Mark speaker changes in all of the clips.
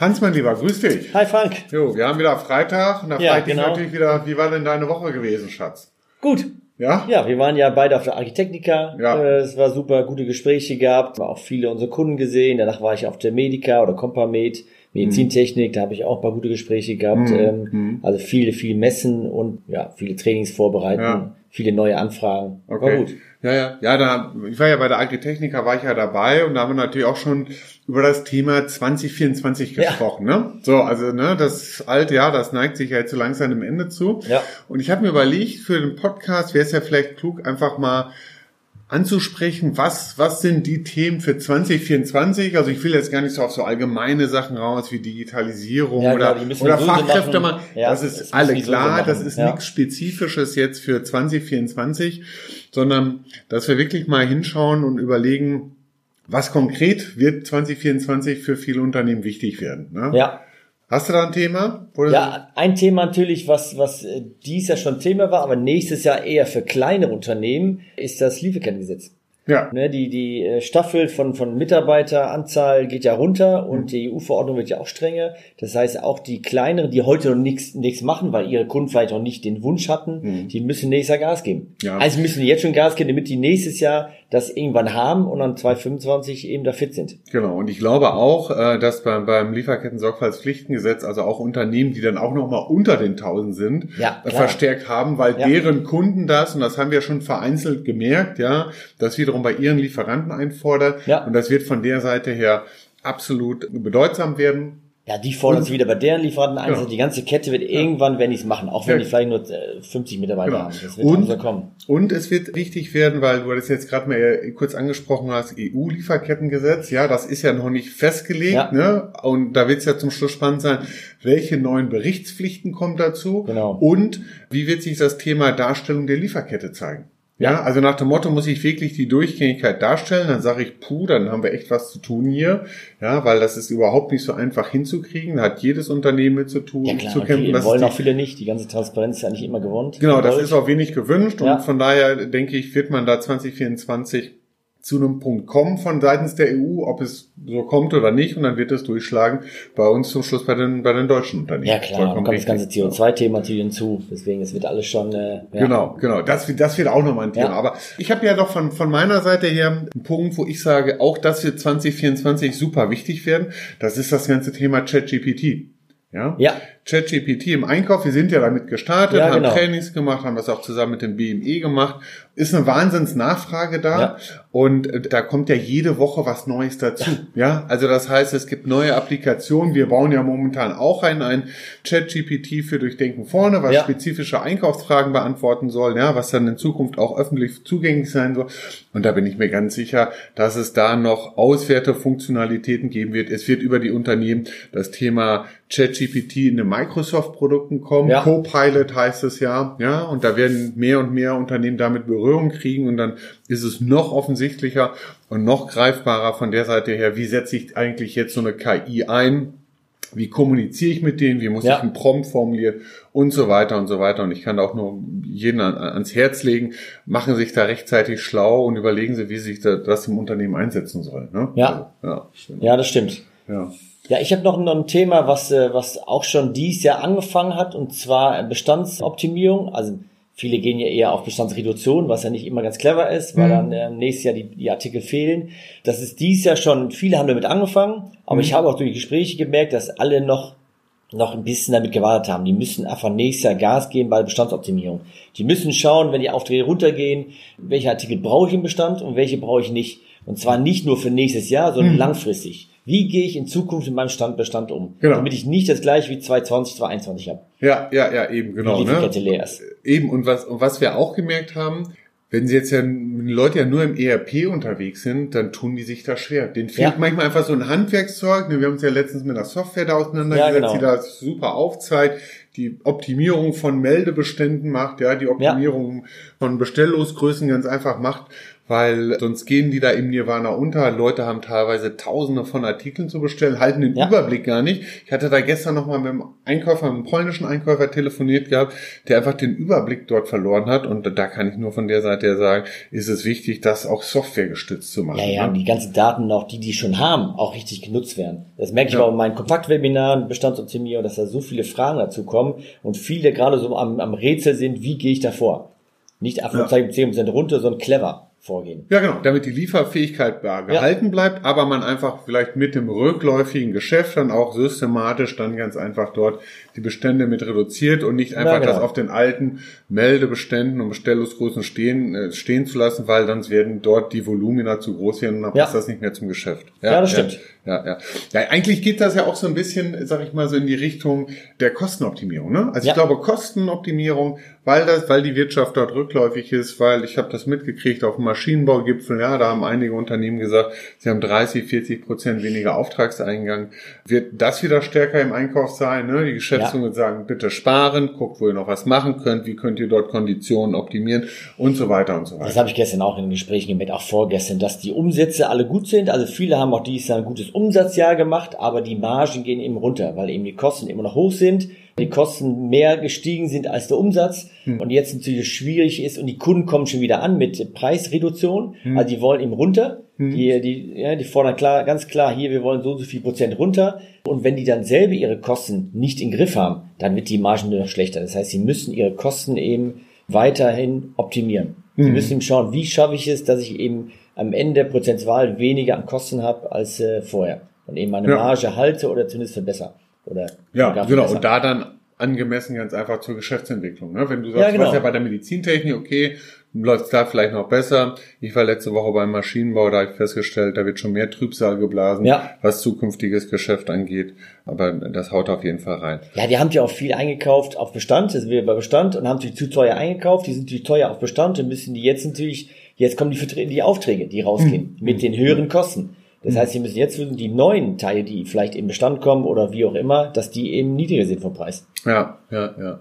Speaker 1: Hans, mein Lieber, grüß dich.
Speaker 2: Hi Frank.
Speaker 1: Jo, wir haben wieder Freitag und da
Speaker 2: Ja,
Speaker 1: frage ich dich
Speaker 2: genau.
Speaker 1: natürlich wieder, wie war denn deine Woche gewesen, Schatz?
Speaker 2: Gut.
Speaker 1: Ja?
Speaker 2: Ja, wir waren ja beide auf der Architektika.
Speaker 1: Ja.
Speaker 2: Äh, Es war super, gute Gespräche gehabt. War auch viele unserer Kunden gesehen. Danach war ich auf der Medica oder Compamed, Medizintechnik. Da habe ich auch ein paar gute Gespräche gehabt. Ähm, Also viele, viele Messen und ja, viele Trainings vorbereiten.
Speaker 1: Ja.
Speaker 2: Viele neue Anfragen. War
Speaker 1: Okay.
Speaker 2: gut.
Speaker 1: Ja, ja, ja, da, ich war ja bei der Agritechnica, war ich ja dabei und da haben wir natürlich auch schon über das Thema 2024
Speaker 2: Ja.
Speaker 1: gesprochen, ne? So, also, ne, das alte Jahr, das neigt sich ja jetzt so langsam dem Ende zu.
Speaker 2: Ja.
Speaker 1: Und ich habe mir überlegt, für den Podcast wäre es ja vielleicht klug, einfach mal anzusprechen, was, was sind die Themen für 2024? Also ich will jetzt gar nicht so auf so allgemeine Sachen raus wie Digitalisierung
Speaker 2: Ja,
Speaker 1: oder,
Speaker 2: genau,
Speaker 1: oder
Speaker 2: wir so
Speaker 1: Fachkräfte
Speaker 2: machen.
Speaker 1: machen.
Speaker 2: Ja,
Speaker 1: das ist alle klar, das ist
Speaker 2: Ja.
Speaker 1: nichts Spezifisches jetzt für 2024, sondern dass wir wirklich mal hinschauen und überlegen, was konkret wird 2024 für viele Unternehmen wichtig werden. Ne?
Speaker 2: Ja.
Speaker 1: Hast du da ein Thema?
Speaker 2: Ja, ein Thema natürlich, was, was äh, dies Jahr schon Thema war, aber nächstes Jahr eher für kleinere Unternehmen, ist das Lieferkettengesetz.
Speaker 1: ja.
Speaker 2: Ne, die, die äh, Staffel von, von Mitarbeiteranzahl geht ja runter und
Speaker 1: Mhm.
Speaker 2: die EU-Verordnung wird ja auch strenger. Das heißt, auch die kleineren, die heute noch nichts nichts machen, weil ihre Kunden vielleicht noch nicht den Wunsch hatten, die müssen nächstes Jahr Gas geben.
Speaker 1: Mhm. Ja.
Speaker 2: Also müssen die jetzt schon Gas geben, damit die nächstes Jahr das irgendwann haben und dann 2025 eben da fit sind.
Speaker 1: Genau, und ich glaube auch, äh, dass beim, beim Lieferketten-Sorgfaltspflichtengesetz, also auch Unternehmen, die dann auch nochmal unter den 1000 sind,
Speaker 2: Ja,
Speaker 1: verstärkt haben, weil
Speaker 2: Ja.
Speaker 1: deren Kunden das, und das haben wir schon vereinzelt gemerkt, ja, das wiederum bei ihren Lieferanten einfordert.
Speaker 2: Ja.
Speaker 1: Und das wird von der Seite her absolut bedeutsam werden.
Speaker 2: Ja, die fordern es wieder bei deren Lieferanten ein.
Speaker 1: Genau.
Speaker 2: Also die ganze Kette wird irgendwann, wenn die es machen, auch wenn
Speaker 1: Ja.
Speaker 2: die vielleicht nur äh, 50 Mitarbeiter
Speaker 1: Genau.
Speaker 2: haben. Das wird
Speaker 1: Und-
Speaker 2: kommen.
Speaker 1: Und es wird wichtig werden, weil du das jetzt gerade mal äh, kurz angesprochen hast, EU-Lieferkettengesetz, ja, das ist ja noch nicht festgelegt,
Speaker 2: Ja.
Speaker 1: ne? Und da wird es ja zum Schluss spannend sein, welche neuen Berichtspflichten kommen dazu
Speaker 2: Genau.
Speaker 1: und wie wird sich das Thema Darstellung der Lieferkette zeigen. Ja, also nach dem Motto muss ich wirklich die Durchgängigkeit darstellen, dann sage ich, puh, dann haben wir echt was zu tun hier, ja, weil das ist überhaupt nicht so einfach hinzukriegen, da hat jedes Unternehmen mit zu tun,
Speaker 2: Ja klar,
Speaker 1: zu kämpfen.
Speaker 2: die
Speaker 1: Das
Speaker 2: wollen auch viele nicht. Die ganze Transparenz ist ja nicht immer gewohnt.
Speaker 1: Genau, das ist auch wenig gewünscht
Speaker 2: Ja.
Speaker 1: und von daher denke ich, wird man da 2024 zu einem Punkt kommen von seitens der EU, ob es so kommt oder nicht und dann wird es durchschlagen bei uns zum Schluss bei den, bei den deutschen Unternehmen.
Speaker 2: Ja klar,
Speaker 1: Vollkommen
Speaker 2: und kommt das ganze
Speaker 1: richtig.
Speaker 2: CO2-Thema natürlich hinzu. Deswegen, es wird alles schon. Äh, ja.
Speaker 1: Genau, genau. Das, wird- das wird auch nochmal ein Thema.
Speaker 2: Ja.
Speaker 1: Aber ich habe ja doch von, von meiner Seite her einen Punkt, wo ich sage, auch das wird 2024 super wichtig werden. Das ist das ganze Thema ChatGPT. Ja?
Speaker 2: Ja,
Speaker 1: ChatGPT im Einkauf, wir sind ja damit gestartet,
Speaker 2: Ja,
Speaker 1: haben
Speaker 2: genau.
Speaker 1: Trainings gemacht, haben das auch zusammen mit dem BME gemacht. Ist eine Wahnsinnsnachfrage da
Speaker 2: Ja.
Speaker 1: und äh, da kommt ja jede Woche was Neues dazu. Ja, also das heißt, es gibt neue Applikationen. Wir bauen ja momentan auch ein, ein ChatGPT für Durchdenken vorne, was
Speaker 2: Ja.
Speaker 1: spezifische Einkaufsfragen beantworten soll, ja, was dann in Zukunft auch öffentlich zugänglich sein soll. Und da bin ich mir ganz sicher, dass es da noch Auswertefunktionalitäten geben wird. Es wird über die Unternehmen das Thema ChatGPT in den Microsoft-Produkten kommen.
Speaker 2: Ja.
Speaker 1: Copilot heißt es ja, ja, und da werden mehr und mehr Unternehmen damit Berührung kriegen und dann ist es noch offensichtlicher und noch greifbarer von der Seite her, wie setze ich eigentlich jetzt so eine KI ein? Wie kommuniziere ich mit denen? Wie muss
Speaker 2: Ja.
Speaker 1: ich einen Prompt formulieren? Und so weiter und so weiter. Und ich kann auch nur jeden an, ans Herz legen, machen sich da rechtzeitig schlau und überlegen sie, wie sich da, das im Unternehmen einsetzen soll. Ne?
Speaker 2: Ja.
Speaker 1: Also,
Speaker 2: ja, das stimmt.
Speaker 1: ja. Ja.
Speaker 2: Ich habe noch ein- Thema, was, äh, was auch schon dieses Jahr angefangen hat, und zwar Bestandsoptimierung. Also viele gehen ja eher auf Bestandsreduktion, was ja nicht immer ganz clever ist, weil dann äh, nächstes Jahr die, die Artikel fehlen. Das ist dieses Jahr schon, viele haben damit angefangen, aber ich habe auch durch die Gespräche gemerkt, dass alle noch noch ein bisschen damit gewartet haben. Die müssen einfach nächstes Jahr Gas geben bei der Bestandsoptimierung. Die müssen schauen, wenn die Aufträge runtergehen, welche Artikel brauche ich im Bestand und welche brauche ich nicht. Und zwar nicht nur für nächstes Jahr, sondern langfristig. Wie gehe ich in Zukunft in meinem Standbestand um?
Speaker 1: Genau.
Speaker 2: Damit ich nicht das gleiche wie 2020, 2021 habe.
Speaker 1: Ja, ja, ja, eben, genau.
Speaker 2: die
Speaker 1: Ne?
Speaker 2: Leer ist.
Speaker 1: Eben, und was, und was wir auch gemerkt haben, wenn sie jetzt ja, wenn Leute ja nur im ERP unterwegs sind, dann tun die sich da schwer. Den fehlt
Speaker 2: Ja.
Speaker 1: manchmal einfach so ein Handwerkszeug. Ne, Wir haben uns ja letztens mit einer Software da auseinandergesetzt,
Speaker 2: Ja, genau.
Speaker 1: die das super aufzeigt, die Optimierung von Meldebeständen macht, ja, die Optimierung von Bestelllosgrößen ganz einfach macht. Weil sonst gehen die da im Nirvana unter. Leute haben teilweise tausende von Artikeln zu bestellen, halten den ja. Überblick gar nicht. Ich hatte da gestern nochmal mit einem Einkäufer, einem polnischen Einkäufer telefoniert gehabt, der einfach den Überblick dort verloren hat. Und da kann ich nur von der Seite her sagen, ist es wichtig, das auch Software gestützt zu machen.
Speaker 2: Ja, ja,
Speaker 1: ne?
Speaker 2: die ganzen Daten, auch die, die schon haben, auch richtig genutzt werden. Das merke ich ja. auch in meinen Kontaktwebinaren, Bestandsoptimierung, dass da so viele Fragen dazu kommen und viele gerade so am, am Rätsel sind, wie gehe ich da vor? Nicht einfach ja. 10% runter, sondern clever vorgehen.
Speaker 1: Ja, genau, damit die Lieferfähigkeit gehalten ja. bleibt, aber man einfach vielleicht mit dem rückläufigen Geschäft dann auch systematisch dann ganz einfach dort die Bestände mit reduziert und nicht einfach ja, genau. das auf den alten Meldebeständen und Bestellungsgrößen stehen, äh, stehen zu lassen, weil dann werden dort die Volumina zu groß werden und dann ja. passt das nicht mehr zum Geschäft.
Speaker 2: Ja, ja das stimmt.
Speaker 1: Ja, ja. Ja, eigentlich geht das ja auch so ein bisschen, sag ich mal, so in die Richtung der Kostenoptimierung. Ne? Also ich glaube, Kostenoptimierung, weil das, weil die Wirtschaft dort rückläufig ist, weil ich habe das mitgekriegt auf dem Maschinenbaugipfel, ja, da haben einige Unternehmen gesagt, sie haben 30, 40 Prozent weniger Auftragseingang. Wird das wieder stärker im Einkauf sein? Ne? Die Geschäftsführung ja. sagen, bitte sparen, guckt, wo ihr noch was machen könnt, wie könnt ihr dort Konditionen optimieren und so weiter und so weiter.
Speaker 2: Das habe ich gestern auch in den Gesprächen gemerkt, auch vorgestern, dass die Umsätze alle gut sind. Also viele haben auch dieses Jahr ein gutes Umsatzjahr gemacht, aber die Margen gehen eben runter, weil eben die Kosten immer noch hoch sind die Kosten mehr gestiegen sind als der Umsatz hm. und jetzt natürlich schwierig ist und die Kunden kommen schon wieder an mit Preisreduktion, hm. also die wollen eben runter, hm. die, die, ja, die fordern klar, ganz klar hier, wir wollen so und so viel Prozent runter und wenn die dann selber ihre Kosten nicht im Griff haben, dann wird die Margen nur noch schlechter. Das heißt, sie müssen ihre Kosten eben weiterhin optimieren. Sie hm. müssen eben schauen, wie schaffe ich es, dass ich eben am Ende prozentual weniger an Kosten habe als äh, vorher und eben meine ja. Marge halte oder zumindest verbessere. Oder
Speaker 1: ja, genau. Und da dann angemessen ganz einfach zur Geschäftsentwicklung. Ne? Wenn du sagst, ja, genau. du warst ja bei der Medizintechnik, okay, läuft da vielleicht noch besser. Ich war letzte Woche beim Maschinenbau, da habe ich festgestellt, da wird schon mehr Trübsal geblasen, ja. was zukünftiges Geschäft angeht. Aber das haut auf jeden Fall rein.
Speaker 2: Ja, die haben ja auch viel eingekauft auf Bestand, das wir bei Bestand und haben natürlich zu teuer eingekauft. Die sind natürlich teuer auf Bestand und müssen die jetzt natürlich, jetzt kommen die, die Aufträge, die rausgehen, mhm. mit den höheren Kosten. Das heißt, Sie müssen jetzt wissen, die neuen Teile, die vielleicht im Bestand kommen oder wie auch immer, dass die eben niedriger sind vom Preis.
Speaker 1: Ja, ja, ja.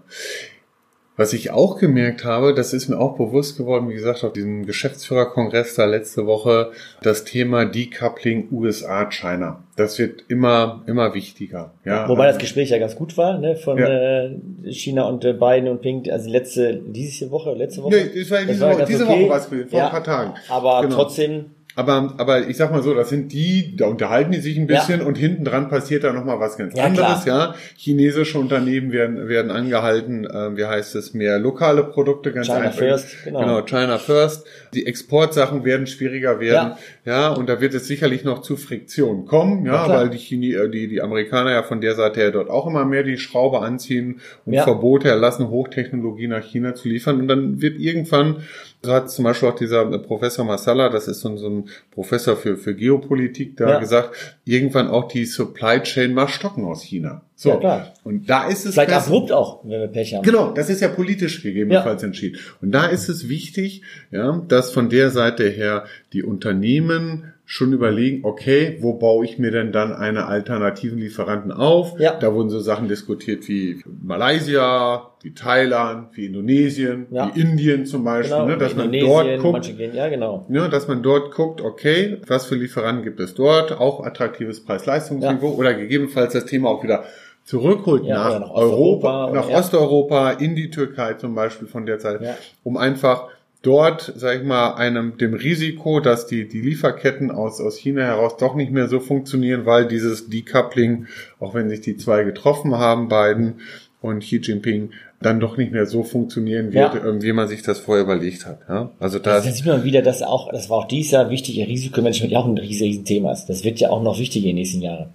Speaker 1: Was ich auch gemerkt habe, das ist mir auch bewusst geworden, wie gesagt, auf diesem Geschäftsführerkongress da letzte Woche, das Thema Decoupling USA-China. Das wird immer, immer wichtiger. Ja,
Speaker 2: Wobei das Gespräch ja ganz gut war, ne, von ja. äh, China und äh, Biden und Pink, also letzte, diese Woche, letzte Woche.
Speaker 1: Nee, das war diese, das war Woche, diese okay. Woche war es vor ja, ein paar Tagen.
Speaker 2: Aber genau. trotzdem,
Speaker 1: aber, aber ich sag mal so, das sind die, da unterhalten die sich ein bisschen ja. und hinten dran passiert da nochmal was ganz ja, anderes, klar. ja. Chinesische Unternehmen werden, werden angehalten, äh, wie heißt es, mehr lokale Produkte, ganz
Speaker 2: China
Speaker 1: einfach.
Speaker 2: First,
Speaker 1: genau. genau. China First. Die Exportsachen werden schwieriger werden, ja. ja, und da wird es sicherlich noch zu Friktion kommen, ja, weil die, Chine äh, die, die Amerikaner ja von der Seite her dort auch immer mehr die Schraube anziehen und. Verbote erlassen, Hochtechnologie nach China zu liefern und dann wird irgendwann so hat zum Beispiel auch dieser Professor Masala, das ist so, so ein Professor für, für Geopolitik, da ja. gesagt, irgendwann auch die Supply Chain mal stocken aus China. So. Ja, klar. Und da ist es.
Speaker 2: Vielleicht abrupt auch, wenn wir Pech haben.
Speaker 1: Genau, das ist ja politisch gegebenenfalls ja. entschieden. Und da ist es wichtig, ja, dass von der Seite her die Unternehmen schon überlegen, okay, wo baue ich mir denn dann eine alternativen Lieferanten auf? Ja. Da wurden so Sachen diskutiert wie Malaysia, wie Thailand, wie Indonesien, ja. wie Indien zum Beispiel, genau, ne, dass man dort guckt,
Speaker 2: gehen, ja, genau.
Speaker 1: ne, dass man dort guckt, okay, was für Lieferanten gibt es dort, auch attraktives Preis-Leistungsniveau ja. oder gegebenenfalls das Thema auch wieder zurückholt ja, nach, nach Europa, nach Osteuropa, in die Türkei zum Beispiel von der Zeit, um einfach dort, sag ich mal, einem dem Risiko, dass die die Lieferketten aus aus China heraus doch nicht mehr so funktionieren, weil dieses Decoupling, auch wenn sich die zwei getroffen haben, beiden und Xi Jinping, dann doch nicht mehr so funktionieren wird, ja. Ähm, wie man sich das vorher überlegt hat. Ja? Also da
Speaker 2: das sieht man wieder, dass auch, das war auch dieser wichtige Risikomanagement ja auch ein riesiges Thema ist. Das wird ja auch noch wichtiger in den nächsten Jahren.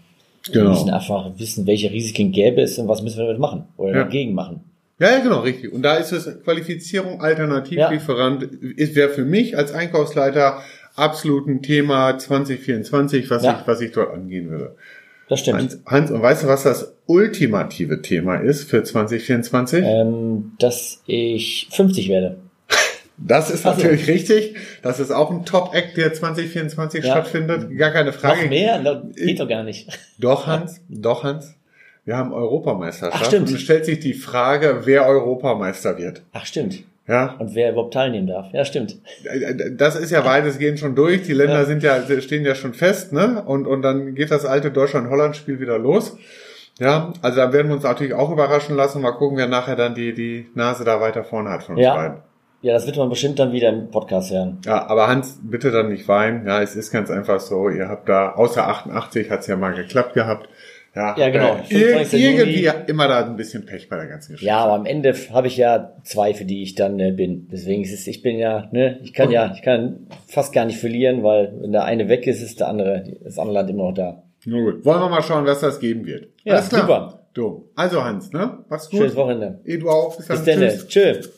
Speaker 2: Genau. Wir müssen einfach wissen, welche Risiken gäbe es und was müssen wir damit machen oder ja. dagegen machen.
Speaker 1: Ja, ja, genau, richtig. Und da ist es Qualifizierung, Alternativlieferant, ja. wäre für mich als Einkaufsleiter absolut ein Thema 2024, was ja. ich, was ich dort angehen würde.
Speaker 2: Das stimmt.
Speaker 1: Hans, Hans, und weißt du, was das ultimative Thema ist für 2024?
Speaker 2: Ähm, dass ich 50 werde.
Speaker 1: Das ist natürlich richtig. Das ist auch ein Top-Act, der 2024 ja. stattfindet. Gar keine Frage.
Speaker 2: Noch mehr? Das geht doch gar nicht.
Speaker 1: Doch, Hans. Doch, Hans wir haben Europameisterschaft. Ach, stimmt. Und es stellt sich die Frage, wer Europameister wird.
Speaker 2: Ach, stimmt.
Speaker 1: Ja.
Speaker 2: Und wer überhaupt teilnehmen darf. Ja, stimmt.
Speaker 1: Das ist ja weitestgehend schon durch. Die Länder ja. sind ja, stehen ja schon fest, ne? Und, und dann geht das alte Deutschland-Holland-Spiel wieder los. Ja, also da werden wir uns natürlich auch überraschen lassen. Mal gucken, wer nachher dann die, die Nase da weiter vorne hat von uns
Speaker 2: ja.
Speaker 1: beiden.
Speaker 2: Ja, das wird man bestimmt dann wieder im Podcast hören.
Speaker 1: Ja, aber Hans, bitte dann nicht weinen. Ja, es ist ganz einfach so. Ihr habt da, außer 88 hat's ja mal geklappt gehabt. Ja,
Speaker 2: ja genau.
Speaker 1: Äh, irgendwie immer da ein bisschen Pech bei der ganzen Geschichte.
Speaker 2: Ja, aber am Ende habe ich ja zwei, für die ich dann äh, bin. Deswegen ist es, ich bin ja, ne, ich kann okay. ja, ich kann fast gar nicht verlieren, weil wenn der eine weg ist, ist der andere, das andere Land immer noch da.
Speaker 1: Na gut. Wollen wir mal schauen, was das geben wird.
Speaker 2: Ja, Alles klar. super.
Speaker 1: Du. Also Hans, ne? Was gut.
Speaker 2: Schönes Wochenende.
Speaker 1: Eh, du auch.
Speaker 2: Bis dann. Bis dann. Tschüss. Tschüss.